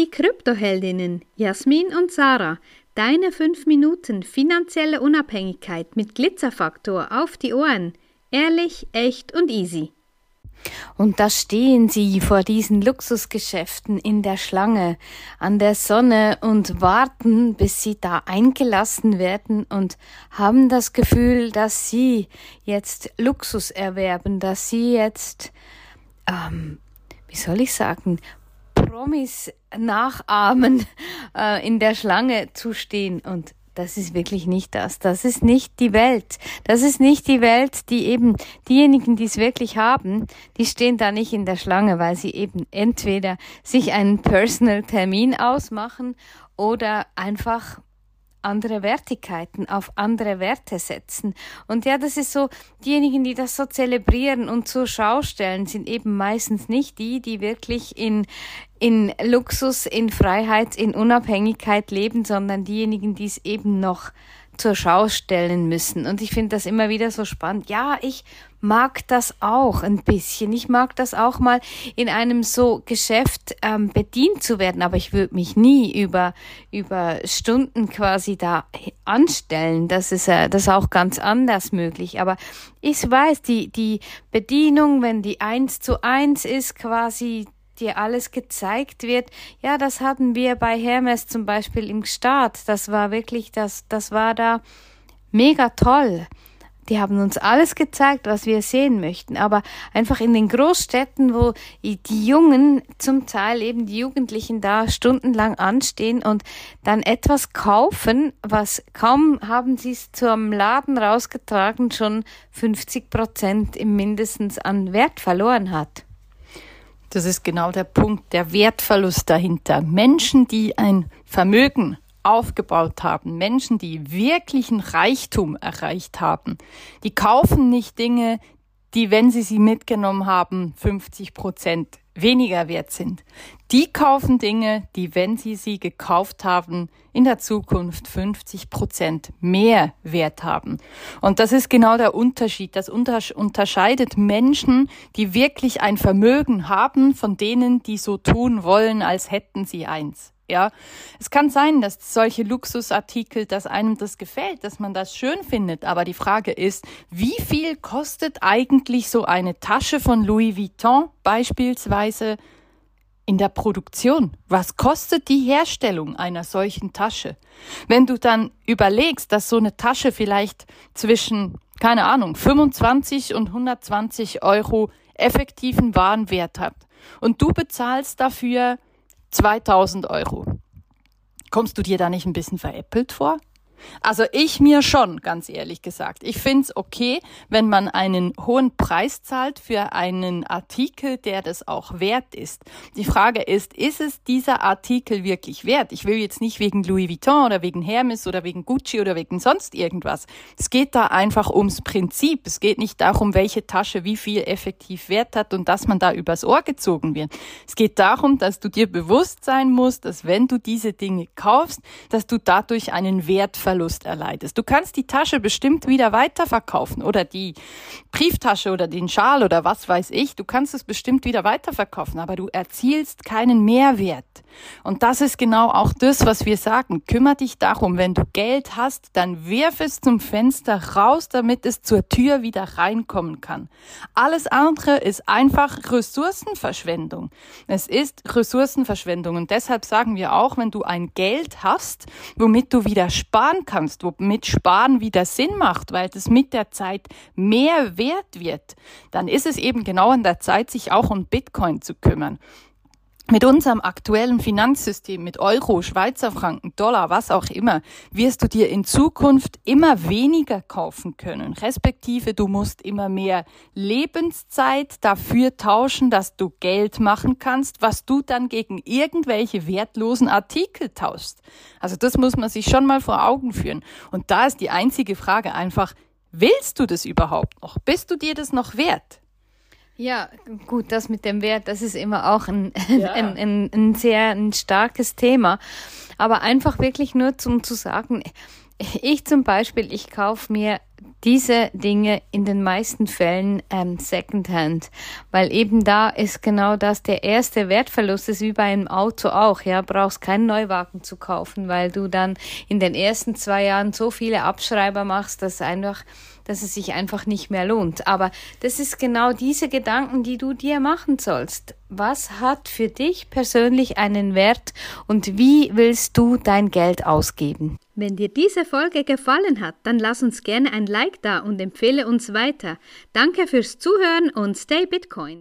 Die Kryptoheldinnen Jasmin und Sarah, deine 5 Minuten finanzielle Unabhängigkeit mit Glitzerfaktor auf die Ohren. Ehrlich, echt und easy. Und da stehen sie vor diesen Luxusgeschäften in der Schlange an der Sonne und warten, bis sie da eingelassen werden und haben das Gefühl, dass sie jetzt Luxus erwerben, dass sie jetzt, ähm, wie soll ich sagen, Promis nachahmen, äh, in der Schlange zu stehen und das ist wirklich nicht das. Das ist nicht die Welt. Das ist nicht die Welt, die eben diejenigen, die es wirklich haben, die stehen da nicht in der Schlange, weil sie eben entweder sich einen Personal Termin ausmachen oder einfach andere Wertigkeiten, auf andere Werte setzen. Und ja, das ist so, diejenigen, die das so zelebrieren und zur Schau stellen, sind eben meistens nicht die, die wirklich in, in Luxus, in Freiheit, in Unabhängigkeit leben, sondern diejenigen, die es eben noch zur Schau stellen müssen. Und ich finde das immer wieder so spannend. Ja, ich mag das auch ein bisschen. Ich mag das auch mal in einem so Geschäft ähm, bedient zu werden, aber ich würde mich nie über über Stunden quasi da anstellen. Das ist äh, das ist auch ganz anders möglich. Aber ich weiß, die die Bedienung, wenn die eins zu eins ist, quasi dir alles gezeigt wird. Ja, das hatten wir bei Hermes zum Beispiel im Start. Das war wirklich, das, das war da mega toll. Die haben uns alles gezeigt, was wir sehen möchten. Aber einfach in den Großstädten, wo die Jungen, zum Teil eben die Jugendlichen da stundenlang anstehen und dann etwas kaufen, was kaum haben sie es zum Laden rausgetragen, schon 50 Prozent im mindestens an Wert verloren hat. Das ist genau der Punkt, der Wertverlust dahinter. Menschen, die ein Vermögen aufgebaut haben, Menschen, die wirklichen Reichtum erreicht haben, die kaufen nicht Dinge, die, wenn sie sie mitgenommen haben, 50 Prozent weniger wert sind. Die kaufen Dinge, die, wenn sie sie gekauft haben, in der Zukunft 50 Prozent mehr Wert haben. Und das ist genau der Unterschied. Das unterscheidet Menschen, die wirklich ein Vermögen haben, von denen, die so tun wollen, als hätten sie eins. Ja, es kann sein, dass solche Luxusartikel, dass einem das gefällt, dass man das schön findet. Aber die Frage ist, wie viel kostet eigentlich so eine Tasche von Louis Vuitton beispielsweise in der Produktion? Was kostet die Herstellung einer solchen Tasche? Wenn du dann überlegst, dass so eine Tasche vielleicht zwischen, keine Ahnung, 25 und 120 Euro effektiven Warenwert hat und du bezahlst dafür 2000 Euro. Kommst du dir da nicht ein bisschen veräppelt vor? Also ich mir schon, ganz ehrlich gesagt. Ich find's okay, wenn man einen hohen Preis zahlt für einen Artikel, der das auch wert ist. Die Frage ist, ist es dieser Artikel wirklich wert? Ich will jetzt nicht wegen Louis Vuitton oder wegen Hermes oder wegen Gucci oder wegen sonst irgendwas. Es geht da einfach ums Prinzip. Es geht nicht darum, welche Tasche wie viel effektiv Wert hat und dass man da übers Ohr gezogen wird. Es geht darum, dass du dir bewusst sein musst, dass wenn du diese Dinge kaufst, dass du dadurch einen Wert Wertverlust erleidest. Du kannst die Tasche bestimmt wieder weiterverkaufen oder die Brieftasche oder den Schal oder was weiß ich. Du kannst es bestimmt wieder weiterverkaufen, aber du erzielst keinen Mehrwert. Und das ist genau auch das, was wir sagen. Kümmer dich darum, wenn du Geld hast, dann wirf es zum Fenster raus, damit es zur Tür wieder reinkommen kann. Alles andere ist einfach Ressourcenverschwendung. Es ist Ressourcenverschwendung. Und deshalb sagen wir auch, wenn du ein Geld hast, womit du wieder sparen kannst, womit Sparen wieder Sinn macht, weil es mit der Zeit mehr wert wird, dann ist es eben genau an der Zeit, sich auch um Bitcoin zu kümmern. Mit unserem aktuellen Finanzsystem, mit Euro, Schweizer Franken, Dollar, was auch immer, wirst du dir in Zukunft immer weniger kaufen können. Respektive du musst immer mehr Lebenszeit dafür tauschen, dass du Geld machen kannst, was du dann gegen irgendwelche wertlosen Artikel tauschst. Also das muss man sich schon mal vor Augen führen. Und da ist die einzige Frage einfach, willst du das überhaupt noch? Bist du dir das noch wert? Ja, gut, das mit dem Wert, das ist immer auch ein, ja. ein, ein, ein, sehr ein starkes Thema. Aber einfach wirklich nur zum zu sagen, ich zum Beispiel, ich kaufe mir diese Dinge in den meisten Fällen ähm, Secondhand, weil eben da ist genau das der erste Wertverlust ist wie bei einem Auto auch. Ja, brauchst keinen Neuwagen zu kaufen, weil du dann in den ersten zwei Jahren so viele Abschreiber machst, dass einfach dass es sich einfach nicht mehr lohnt. Aber das ist genau diese Gedanken, die du dir machen sollst. Was hat für dich persönlich einen Wert und wie willst du dein Geld ausgeben? Wenn dir diese Folge gefallen hat, dann lass uns gerne ein Like da und empfehle uns weiter. Danke fürs Zuhören und stay Bitcoin.